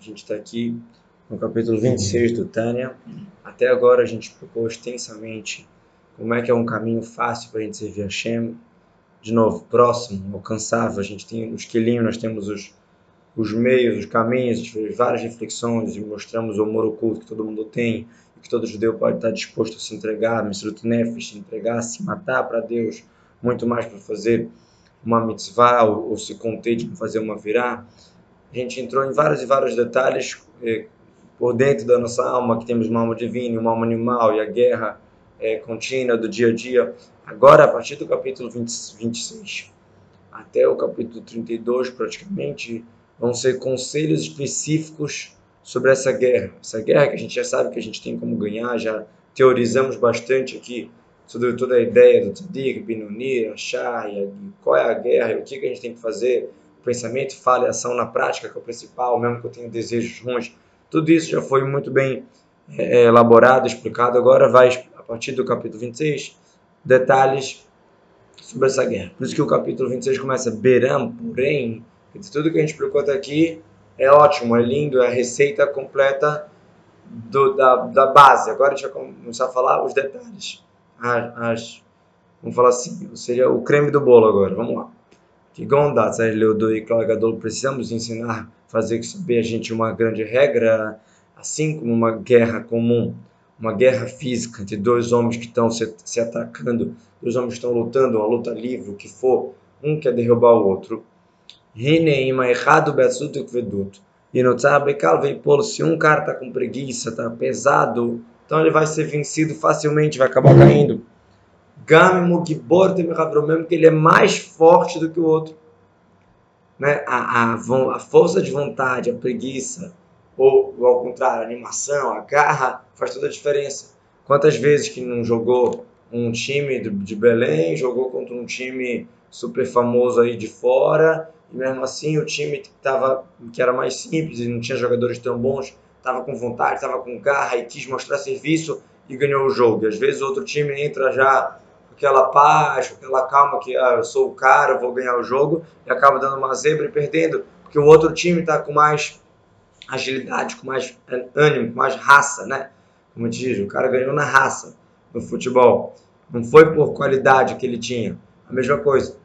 A gente está aqui no capítulo 26 do Tânia. Até agora a gente explicou extensamente como é que é um caminho fácil para a gente servir a Hashem. De novo, próximo, alcançável. A gente tem os quilinhos, nós temos os, os meios, os caminhos, várias reflexões e mostramos o amor oculto que todo mundo tem e que todo judeu pode estar disposto a se entregar, Misrut Nefesh, se entregar, se matar para Deus, muito mais para fazer uma mitzvah ou, ou se conter de fazer uma virá. A gente entrou em vários e vários detalhes eh, por dentro da nossa alma, que temos uma alma divina, uma alma animal e a guerra eh, contínua do dia a dia. Agora, a partir do capítulo 20, 26 até o capítulo 32, praticamente, vão ser conselhos específicos sobre essa guerra. Essa guerra que a gente já sabe que a gente tem como ganhar, já teorizamos bastante aqui sobre toda a ideia do Tzadik, Binoni, Ashai, qual é a guerra, o que, que a gente tem que fazer, pensamento, fala e ação na prática, que é o principal, mesmo que eu tenha desejos ruins. Tudo isso já foi muito bem é, elaborado, explicado. Agora vai, a partir do capítulo 26, detalhes sobre essa guerra. Por isso que o capítulo 26 começa Beram, porém, tudo que a gente explicou até aqui é ótimo, é lindo, é a receita completa do, da, da base. Agora a gente vai começar a falar os detalhes. As, as, vamos falar assim, seria o creme do bolo agora, vamos lá. Que Gondat, Leodor e Gadol, precisamos ensinar, fazer saber a gente uma grande regra, assim como uma guerra comum, uma guerra física entre dois homens que estão se, se atacando, dois homens que estão lutando, uma luta livre, o que for, um quer derrubar o outro. Errado E no Tzabekal veio pô se um cara está com preguiça, está pesado, então ele vai ser vencido facilmente, vai acabar caindo. Gamimo Gibor mesmo que ele é mais forte do que o outro. Né? A, a, a força de vontade, a preguiça, ou, ou ao contrário, a animação, a garra, faz toda a diferença. Quantas vezes que não jogou um time de, de Belém, jogou contra um time super famoso aí de fora, e mesmo assim o time que, tava, que era mais simples e não tinha jogadores tão bons, estava com vontade, estava com garra e quis mostrar serviço e ganhou o jogo. E às vezes o outro time entra já aquela paz, aquela calma que ah, eu sou o cara, vou ganhar o jogo, e acaba dando uma zebra e perdendo, porque o outro time está com mais agilidade, com mais ânimo, com mais raça, né? Como diz, o cara ganhou na raça no futebol. Não foi por qualidade que ele tinha. A mesma coisa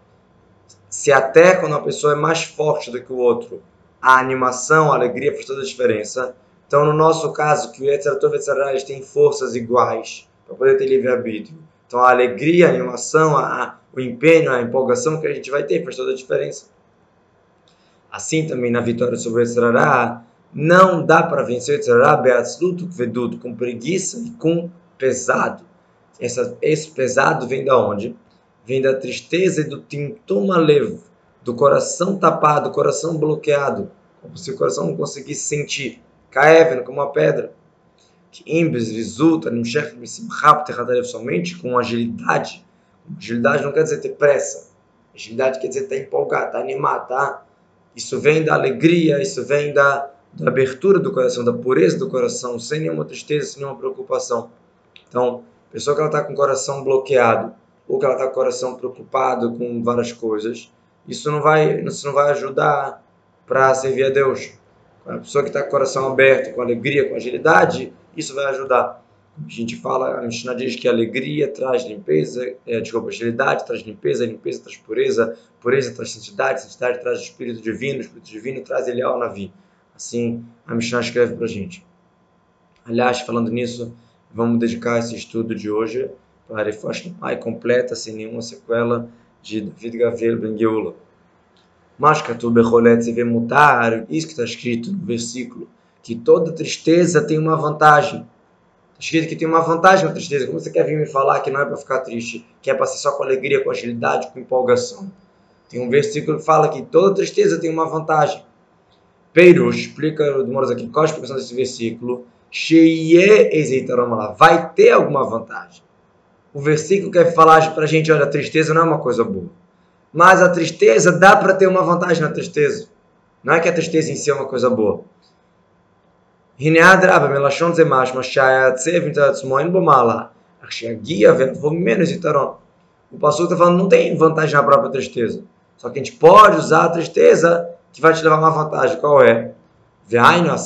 se até quando uma pessoa é mais forte do que o outro, a animação, a alegria faz toda a diferença. Então, no nosso caso, que o Yetzirah e Yetzirah têm forças iguais para poder ter livre-arbítrio. Então, a alegria, a animação, a, a, o empenho, a empolgação que a gente vai ter faz toda a diferença. Assim também na vitória sobre o Yetzirah, não dá para vencer o Yetzirah beatzlut veduto, com preguiça e com pesado. Essa, esse pesado vem da onde? vem da tristeza e do tintuma levo, do coração tapado, do coração bloqueado, como se o coração não conseguisse sentir, caevendo como uma pedra. Que imbes resulta num chefe rápido somente com agilidade. Agilidade não quer dizer ter pressa. Agilidade quer dizer estar empolgado, estar animado, tá? Isso vem da alegria, isso vem da, da abertura do coração, da pureza do coração, sem nenhuma tristeza, sem nenhuma preocupação. Então, pessoa que ela está com o coração bloqueado, ou que ela está com o coração preocupado com várias coisas, isso não vai, isso não vai ajudar para servir a Deus. A pessoa que está com o coração aberto, com alegria, com agilidade, isso vai ajudar. A gente fala, a Mishnah diz que a alegria traz limpeza, é, desculpa, agilidade traz limpeza, limpeza traz pureza, pureza traz santidade, santidade traz o Espírito Divino, o Espírito Divino traz ele ao Navi. Assim a Mishnah escreve para a gente. Aliás, falando nisso, vamos dedicar esse estudo de hoje para Pai completa, sem nenhuma sequela, de David Gabriel Ben Geula. Mas se mutar, isso que está escrito no versículo, que toda tristeza tem uma vantagem. Está escrito que tem uma vantagem a tristeza. Como você quer vir me falar que não é para ficar triste, que é para ser só com alegria, com agilidade, com empolgação? Tem um versículo que fala que toda tristeza tem uma vantagem. Peiros explica o aqui, qual a explicação desse versículo? Vai ter alguma vantagem o versículo quer falar para a gente, olha, a tristeza não é uma coisa boa. Mas a tristeza dá para ter uma vantagem na tristeza. Não é que a tristeza em si é uma coisa boa. O pastor está falando não tem vantagem na própria tristeza. Só que a gente pode usar a tristeza que vai te levar uma vantagem. Qual é? Veaino, a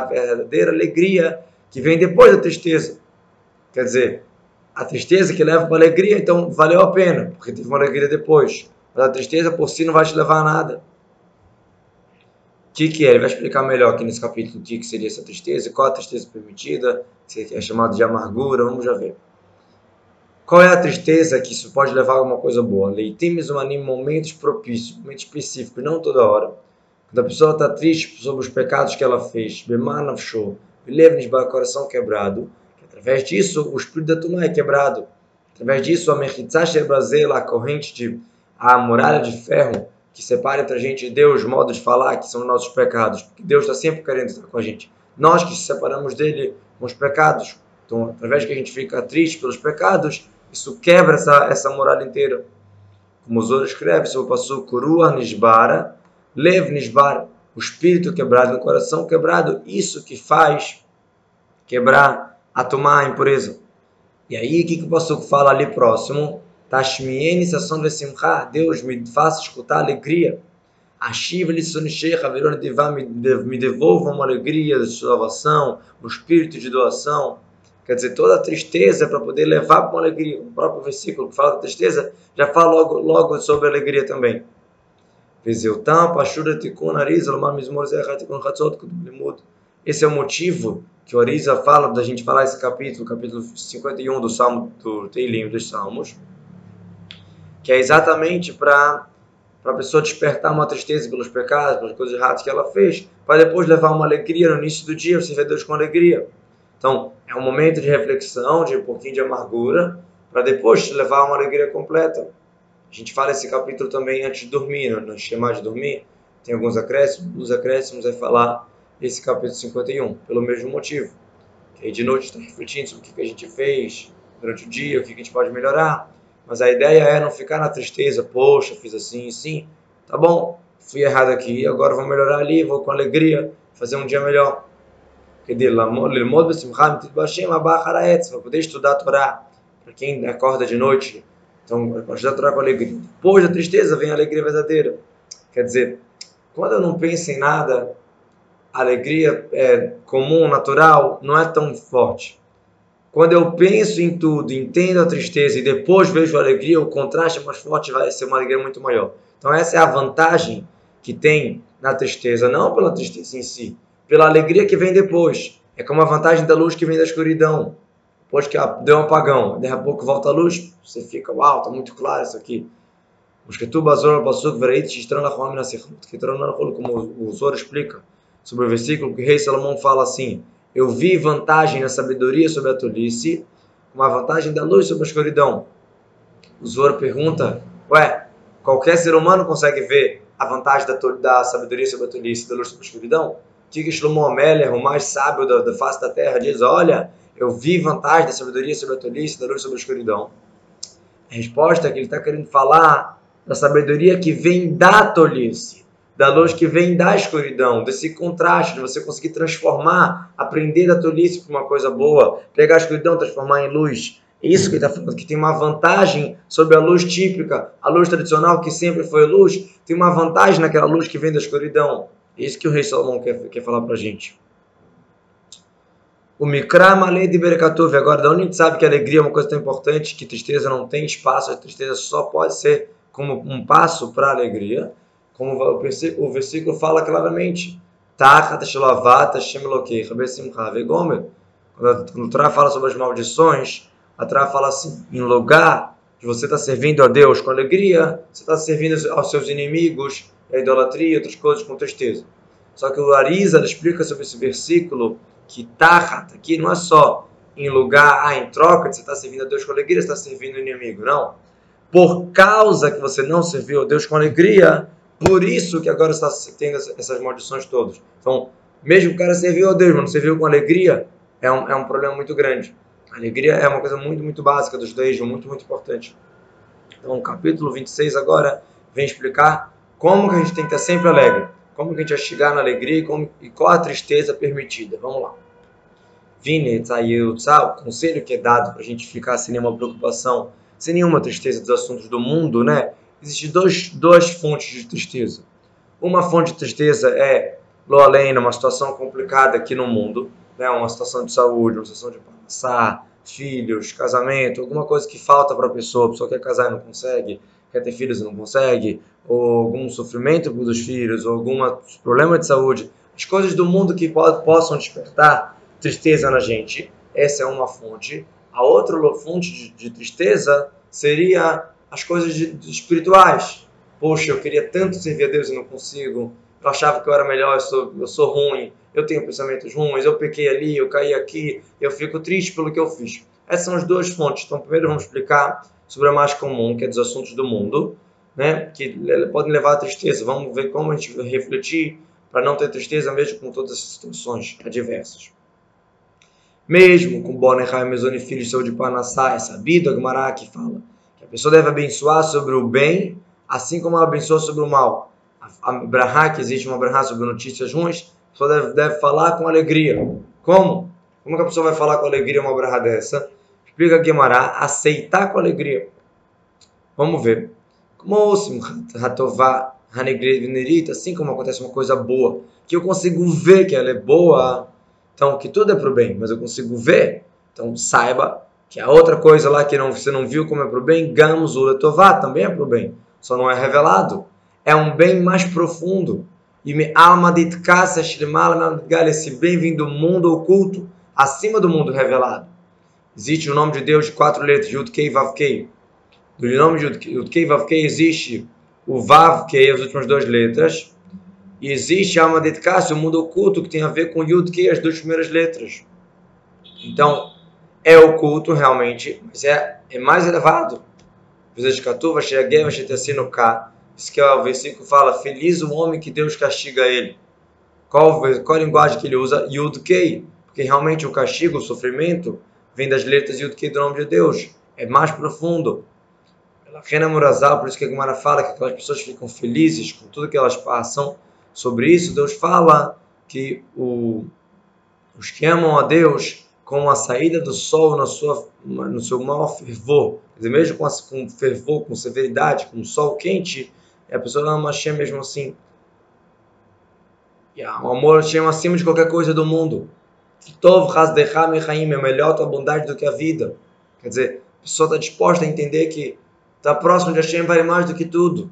verdadeira alegria que vem depois da tristeza. Quer dizer, a tristeza que leva para a alegria, então valeu a pena, porque teve uma alegria depois. Mas a tristeza por si não vai te levar a nada. O que, é? Ele vai explicar melhor aqui nesse capítulo o que, seria essa tristeza, qual a tristeza permitida, que é chamado de amargura, vamos já ver. Qual é a tristeza que isso pode levar a alguma coisa boa? Leitimes em momentos propícios, momentos específicos, não toda hora. Quando a pessoa está triste sobre os pecados que ela fez, Bemanavshou, Belevnis, coração quebrado, que através disso o espírito da Tumá é quebrado. Através disso, a Mechitzash a corrente de a muralha de ferro, que separa entre a gente e Deus, modo de falar, que são nossos pecados, porque Deus está sempre querendo estar com a gente. Nós que se separamos dele com os pecados, então, através que a gente fica triste pelos pecados, isso quebra essa, essa muralha inteira. Como os outros escreve, se eu passo Kurua Nisbara, Lev Nisbara, o espírito quebrado, no coração quebrado, isso que faz quebrar, a tomar a impureza. E aí, o que, que o pastor fala ali próximo? Tashmieni sasson vesimcha, Deus me faça escutar alegria. Ashiv lissonishecha, virou me devolva uma alegria de salvação, um espírito de doação. Quer dizer, toda a tristeza para poder levar para uma alegria. O próprio versículo que fala da tristeza já fala logo, logo sobre a alegria também. Esse é o motivo que o Arisa fala da gente falar esse capítulo, capítulo 51 do Salmo do Teilim dos Salmos que é exatamente para a pessoa despertar uma tristeza pelos pecados, pelas coisas erradas que ela fez, para depois levar uma alegria no início do dia, você vê Deus com alegria. Então, é um momento de reflexão, de um pouquinho de amargura, para depois te levar uma alegria completa. A gente fala esse capítulo também antes de dormir, né? no esquema de dormir, tem alguns acréscimos, os acréscimos é falar esse capítulo 51, pelo mesmo motivo. Que aí de noite está refletindo sobre o que a gente fez durante o dia, o que a gente pode melhorar, mas a ideia é não ficar na tristeza, poxa, fiz assim, assim, tá bom, fui errado aqui, agora vou melhorar ali, vou com alegria fazer um dia melhor. Para poder estudar a Torá, para quem acorda de noite, então, para estudar a Torá com alegria. Depois da tristeza vem a alegria verdadeira. Quer dizer, quando eu não penso em nada, a alegria é comum, natural, não é tão forte. Quando eu penso em tudo, entendo a tristeza e depois vejo a alegria, o contraste é mais forte, vai ser uma alegria muito maior. Então essa é a vantagem que tem na tristeza, não pela tristeza em si, pela alegria que vem depois. É como a vantagem da luz que vem da escuridão. Depois que deu um apagão, daqui a pouco volta a luz, você fica, uau, está muito claro isso aqui. Como o Zoro explica sobre o versículo que o rei Salomão fala assim: eu vi vantagem na sabedoria sobre a tolice, uma vantagem da luz sobre a escuridão. O Zoro pergunta: Ué, qualquer ser humano consegue ver a vantagem da, da sabedoria sobre a tolice da luz sobre a escuridão? Que Shlomo Amélia, o mais sábio da, da face da terra, diz: Olha, eu vi vantagem da sabedoria sobre a tolice da luz sobre a escuridão. A resposta é que ele está querendo falar da sabedoria que vem da tolice da luz que vem da escuridão, desse contraste, de você conseguir transformar, aprender da tolice para uma coisa boa, pegar a escuridão, transformar em luz. É isso que ele está falando, que tem uma vantagem sobre a luz típica, a luz tradicional que sempre foi luz, tem uma vantagem naquela luz que vem da escuridão. É isso que o rei Salomão quer, quer falar para a gente. O Mikra Malei de Berekatuv. Agora, da onde a gente sabe que alegria é uma coisa tão importante, que tristeza não tem espaço, a tristeza só pode ser como um passo para a alegria como o versículo fala claramente, quando o Torá fala sobre as maldições, a Torá fala assim, em lugar de você estar tá servindo a Deus com alegria, você está servindo aos seus inimigos, a idolatria e outras coisas com tristeza. Só que o Arisa explica sobre esse versículo que Tahat aqui não é só em lugar, ah, em troca de você estar tá servindo a Deus com alegria, você está servindo o inimigo. Não. Por causa que você não serviu a Deus com alegria, por isso que agora está tendo essas maldições todas. Então, mesmo o cara serviu a Deus, mas não serviu com alegria, é um, é um problema muito grande. Alegria é uma coisa muito, muito básica do judaísmo, muito, muito importante. Então, o capítulo 26 agora vem explicar como que a gente tem que estar sempre alegre, como que a gente vai chegar na alegria e, como, e qual a tristeza permitida. Vamos lá. Vine, o conselho que é dado para a gente ficar sem nenhuma preocupação, sem nenhuma tristeza dos assuntos do mundo, né? Existem dois, duas fontes de tristeza. Uma fonte de tristeza é, lo além, uma situação complicada aqui no mundo, né? uma situação de saúde, uma situação de passar, filhos, casamento, alguma coisa que falta para a pessoa, a pessoa quer casar e não consegue, quer ter filhos e não consegue, ou algum sofrimento dos filhos, ou algum problema de saúde, as coisas do mundo que possam despertar tristeza na gente, essa é uma fonte. A outra fonte de, de tristeza seria as coisas de, de espirituais. Poxa, eu queria tanto servir a Deus e não consigo. Eu achava que eu era melhor, eu sou, eu sou ruim, eu tenho pensamentos ruins, eu pequei ali, eu caí aqui, eu fico triste pelo que eu fiz. Essas são as duas fontes. Então, primeiro vamos explicar sobre a mais comum, que é dos assuntos do mundo, né? que podem levar à tristeza. Vamos ver como a gente refletir para não ter tristeza mesmo com todas essas situações adversas. Mesmo com Bonehai, Mesoni, filho de saúde Panassá, é sabido, a Gemara que fala pessoa deve abençoar sobre o bem, assim como ela abençoa sobre o mal. A, Brahá, que existe uma Brahá sobre notícias ruins, a pessoa deve, deve falar com alegria. Como? Como que a pessoa vai falar com alegria uma Brahá dessa? Explica Gemara, aceitar com alegria. Vamos ver. Como Hatová, Hanegrit, assim como acontece uma coisa boa, que eu consigo ver que ela é boa, então, que tudo é para o bem, mas eu consigo ver. Então, saiba que a outra coisa lá que não, você não viu como é para o bem, Gamos Uletová, também é para o bem. Só não é revelado. É um bem mais profundo. E me alma de esse bem vindo do mundo oculto, acima do mundo revelado. Existe o nome de Deus de quatro letras, Yud Kei Vav Kei. Do nome de Yud Kei Vav Kei existe o Vav Kei, as últimas duas letras, e existe a alma dedicação, o mundo oculto, que tem a ver com Yud que as duas primeiras letras. Então, é oculto realmente, mas é, é mais elevado. Isso que é o versículo fala, feliz o homem que Deus castiga ele. Qual, qual a linguagem que ele usa? Yud Kei. Porque realmente o castigo, o sofrimento, vem das letras Yud Kei do nome de Deus. É mais profundo. Rena Murazal, por isso que a Gumara fala que aquelas pessoas ficam felizes com tudo que elas passam, sobre isso, Deus fala que o, os que amam a Deus com a saída do sol na sua, no seu maior fervor, quer dizer, mesmo com, com fervor, com severidade, com sol quente, a pessoa ama Hashem mesmo assim. E o amor Hashem acima de qualquer coisa do mundo. Tov é melhor tua bondade do que a vida. Quer dizer, a pessoa está disposta a entender que estar tá próximo de Hashem vale mais do que tudo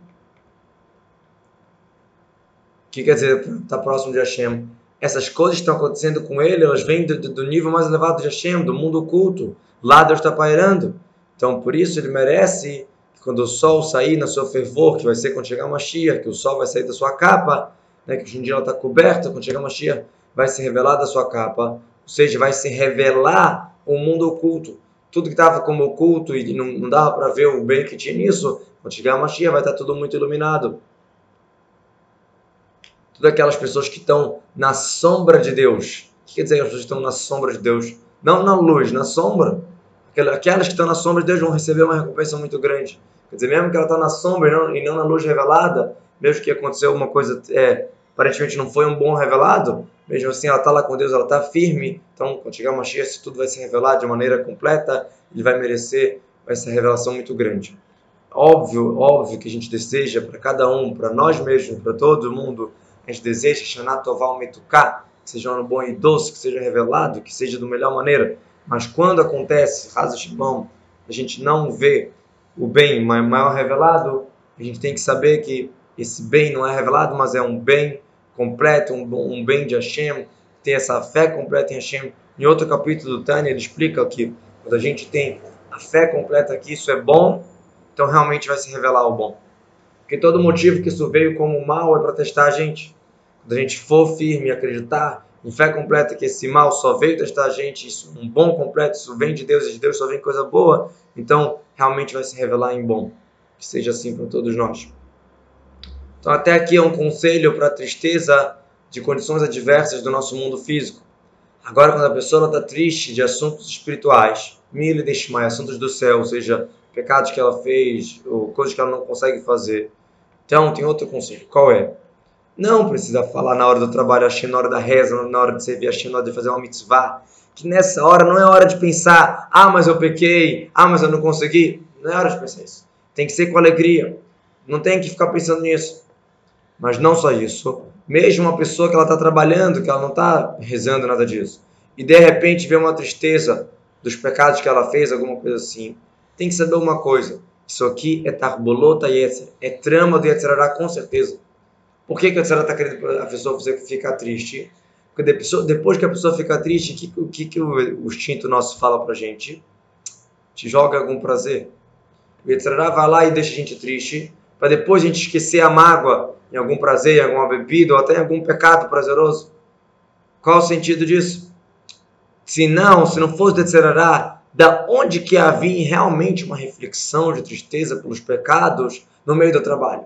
que quer dizer estar tá próximo de Hashem. Essas coisas que estão acontecendo com ele, elas vêm do, do nível mais elevado de Hashem, do mundo oculto. Lá Deus está pairando. Então, por isso, ele merece que quando o sol sair na sua fervor, que vai ser quando chegar uma Mashiach, que o sol vai sair da sua capa, né, que hoje em dia ela está coberta, quando chegar uma Mashiach, vai se revelar da sua capa. Ou seja, vai se revelar o mundo oculto. Tudo que estava como oculto e não, não dava para ver o bem que tinha nisso, quando chegar a Mashiach, vai estar tá tudo muito iluminado todas aquelas pessoas que estão na sombra de Deus. O que quer dizer que as pessoas estão na sombra de Deus? Não na luz, na sombra. Aquelas que estão na sombra de Deus vão receber uma recompensa muito grande. Quer dizer, mesmo que ela está na sombra e não, e não, na luz revelada, mesmo que aconteceu alguma coisa, é, aparentemente não foi um bom revelado, mesmo assim ela está lá com Deus, ela está firme. Então, quando chegar uma cheia, se tudo vai se revelar de maneira completa, ele vai merecer essa revelação muito grande. Óbvio, óbvio que a gente deseja para cada um, para nós mesmos, para todo mundo, a gente deseja Shanat Toval Metuká, que seja um ano bom e doce, que seja revelado, que seja da melhor maneira. Mas quando acontece, Raza Shibão, a gente não vê o bem maior revelado, a gente tem que saber que esse bem não é revelado, mas é um bem completo, um, um bem de Hashem, ter essa fé completa em Hashem. Em outro capítulo do Tânia, ele explica que quando a gente tem a fé completa que isso é bom, então realmente vai se revelar o bom. Porque todo motivo que isso veio como mal é para testar a gente. Quando a gente for firme e acreditar em fé completa que esse mal só veio testar a gente, isso um bom completo, isso vem de Deus e de Deus só vem coisa boa, então realmente vai se revelar em bom. Que seja assim para todos nós. Então até aqui é um conselho para a tristeza de condições adversas do nosso mundo físico. Agora, quando a pessoa está triste de assuntos espirituais, mil e assuntos do céu, ou seja, pecados que ela fez, ou coisas que ela não consegue fazer, então, tem outro conselho. Qual é? Não precisa falar na hora do trabalho Hashem, na hora da reza, na hora de servir Hashem, na hora de fazer uma mitzvah. Que nessa hora não é hora de pensar, ah, mas eu pequei, ah, mas eu não consegui. Não é hora de pensar isso. Tem que ser com alegria. Não tem que ficar pensando nisso. Mas não só isso. Mesmo uma pessoa que ela está trabalhando, que ela não está rezando nada disso, e de repente vê uma tristeza dos pecados que ela fez, alguma coisa assim, tem que saber uma coisa. Isso aqui é tarbolota Yetzer, é trama do Yetzerará com certeza. Por que, que a Yetzerará está querendo a pessoa ficar triste? Porque depois que a pessoa fica triste, o que, que, que o, instinto nosso fala pra gente? Te joga algum prazer. O Yetzirah vai lá e deixa a gente triste, para depois a gente esquecer a mágoa em algum prazer, em alguma bebida, ou até em algum pecado prazeroso. Qual o sentido disso? Se não, se não fosse Yetzirah, da onde que havia realmente uma reflexão de tristeza pelos pecados no meio do trabalho?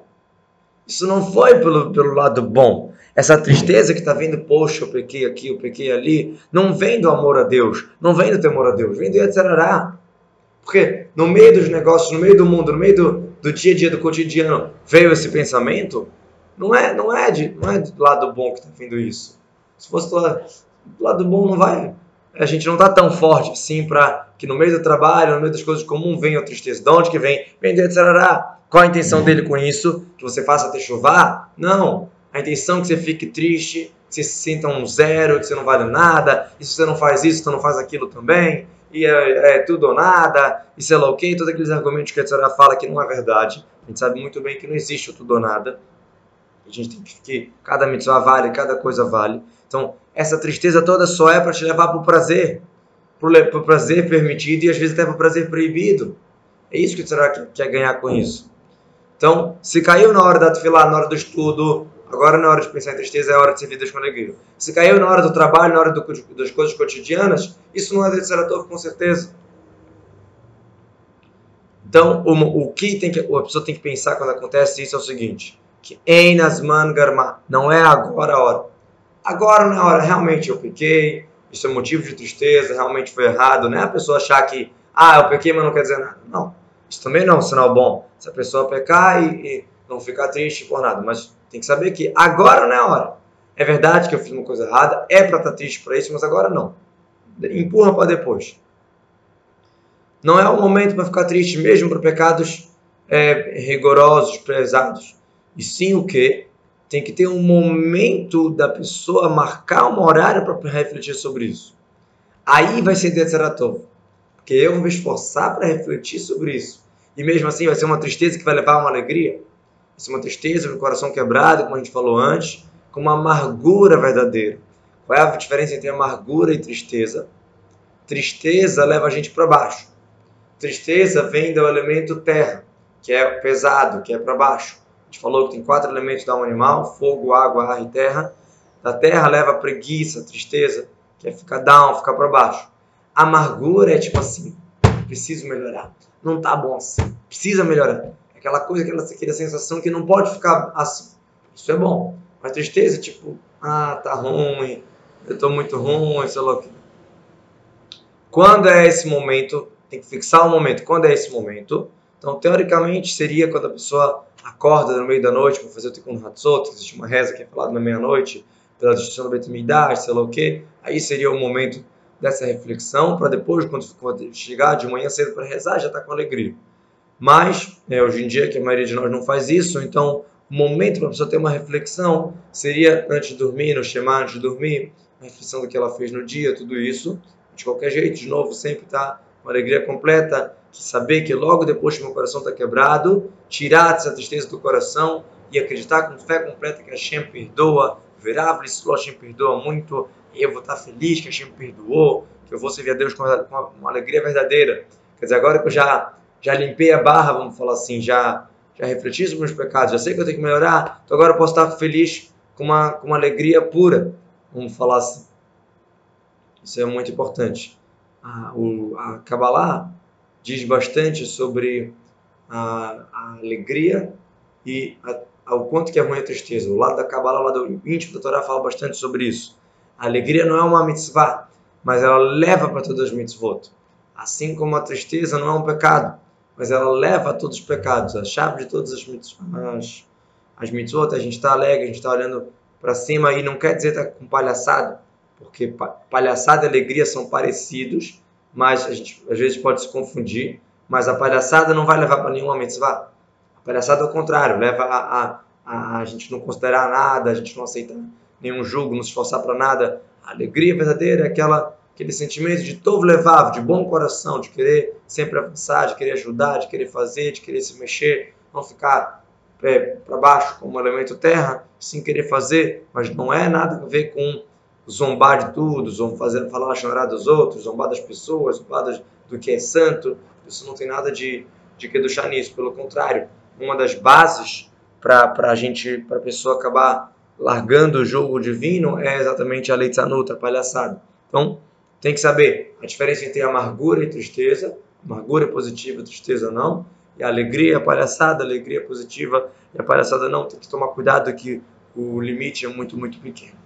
Isso não foi pelo, pelo lado bom. Essa tristeza que está vindo, poxa, eu pequei aqui, eu pequei ali, não vem do amor a Deus, não vem do temor a Deus, vem do Yetzirará. Porque no meio dos negócios, no meio do mundo, no meio do, do dia a dia, do cotidiano, veio esse pensamento, não é, não é, de, não é do lado bom que está vindo isso. Se fosse do lado, do lado bom, não vai. A gente não está tão forte assim para que no meio do trabalho, no meio das coisas comuns, venha a tristeza. De onde que vem? Vem do Yetzirará. Qual a intenção dele com isso? Que você faça até chuvar? Não a intenção é que você fique triste, que você se sinta um zero, que você não vale nada, e se você não faz isso, você não faz aquilo também, e é, é tudo ou nada, e sei lá o que, todos aqueles argumentos que a senhora fala que não é verdade. A gente sabe muito bem que não existe o tudo ou nada. A gente tem que, que cada mitzvah vale, cada coisa vale. Então, essa tristeza toda só é para te levar para o prazer, para o prazer permitido e às vezes até para o prazer proibido. É isso que a senhora quer ganhar com isso. Então, se caiu na hora da tefilá, na hora do estudo, Agora, na hora de pensar em tristeza, é hora de servir Deus com alegria. Se caiu na hora do trabalho, na hora do, das coisas cotidianas, isso não é de Saratov, com certeza. Então, o, o que tem que, a pessoa tem que pensar quando acontece isso é o seguinte: que Einasman Garma, não é agora a hora. Agora não é a hora, realmente eu pequei, isso é motivo de tristeza, realmente foi errado. Não é a pessoa achar que, ah, eu pequei, mas não quer dizer nada. Não, isso também não é um sinal bom. Se a pessoa pecar e, e não ficar triste por nada, mas tem que saber que agora não é a hora. É verdade que eu fiz uma coisa errada, é para estar tá triste por isso, mas agora não. Empurra para depois. Não é o momento para ficar triste, mesmo por pecados é, rigorosos, pesados. E sim o que? Tem que ter um momento da pessoa marcar um horário para refletir sobre isso. Aí vai ser Detzeratov. Porque eu vou me esforçar para refletir sobre isso. E mesmo assim vai ser uma tristeza que vai levar a uma alegria. Isso é uma tristeza, um coração quebrado, como a gente falou antes, com uma amargura verdadeira. Qual é a diferença entre amargura e tristeza? Tristeza leva a gente para baixo. Tristeza vem do elemento terra, que é pesado, que é para baixo. Gente falou que tem quatro elementos da alma animal: fogo, água, ar e terra. Da terra leva preguiça, tristeza, que é ficar down, ficar para baixo. Amargura é tipo assim: preciso melhorar. Não tá bom assim, precisa melhorar aquela coisa, aquela, aquela sensação que não pode ficar assim. Isso é bom. Mas tristeza, tipo, ah, tá ruim, eu tô muito ruim, sei lá o que. Quando é esse momento, tem que fixar o momento. Quando é esse momento? Então, teoricamente, seria quando a pessoa acorda no meio da noite para fazer o Tikkun Hatzot, existe uma reza que é falada na meia-noite, pela destruição do Bet Midrash, sei lá o que. Aí seria o momento dessa reflexão, para depois, quando chegar de manhã cedo para rezar, já está com alegria. Mas, é, hoje em dia, que a maioria de nós não faz isso, então o momento para a pessoa ter uma reflexão seria antes de dormir, no Shema, antes de dormir, a reflexão do que ela fez no dia, tudo isso. De qualquer jeito, de novo, sempre está uma alegria completa, que saber que logo depois que meu coração está quebrado, tirar essa tristeza do coração e acreditar com fé completa que a Hashem perdoa, verá, Hashem perdoa muito, eu vou estar feliz que a Hashem perdoou, que eu vou servir a Deus com uma, uma alegria verdadeira. Quer dizer, agora que eu já já limpei a barra, vamos falar assim, já, já refleti sobre meus pecados, já sei que eu tenho que melhorar, então agora eu posso estar feliz com uma, com uma alegria pura, vamos falar assim. Isso é muito importante. A, o, a Kabbalah diz bastante sobre a, a alegria e a, quanto que é ruim a tristeza. O lado da Kabbalah, o lado íntimo da Torá fala bastante sobre isso. A alegria não é uma mitzvah, mas ela leva para todas as mitzvot. Assim como a tristeza não é um pecado, mas ela leva a todos os pecados. A chave de todas as mitzvot, as, mitzvot a gente está alegre, a gente está olhando para cima e não quer dizer estar tá com palhaçada, porque palhaçada e alegria são parecidos, mas a gente às vezes pode se confundir. Mas a palhaçada não vai levar para nenhuma mitzvah. A palhaçada, ao contrário, leva a, a, a gente não considerar nada, a gente não aceitar nenhum julgo, não se esforçar para nada. A alegria verdadeira é aquela, aquele sentimento de todo levável, de bom coração, de querer sempre avançar, de querer ajudar, de querer fazer, de querer se mexer, não ficar pé para baixo como elemento terra, sem querer fazer, mas não é nada a ver com zombar de tudo, zombar, fazer, falar chorar dos outros, zombar das pessoas, zombar do que é santo. Isso não tem nada de, de que deixar nisso. Pelo contrário, uma das bases para a gente, para a pessoa acabar largando o jogo divino é exatamente a lei tzanuta, a palhaçada. Então, tem que saber a diferença entre amargura e tristeza, amargura é positiva, tristeza não, e a alegria e a palhaçada, a alegria é positiva e a palhaçada não. Tem que tomar cuidado que o limite é muito, muito pequeno.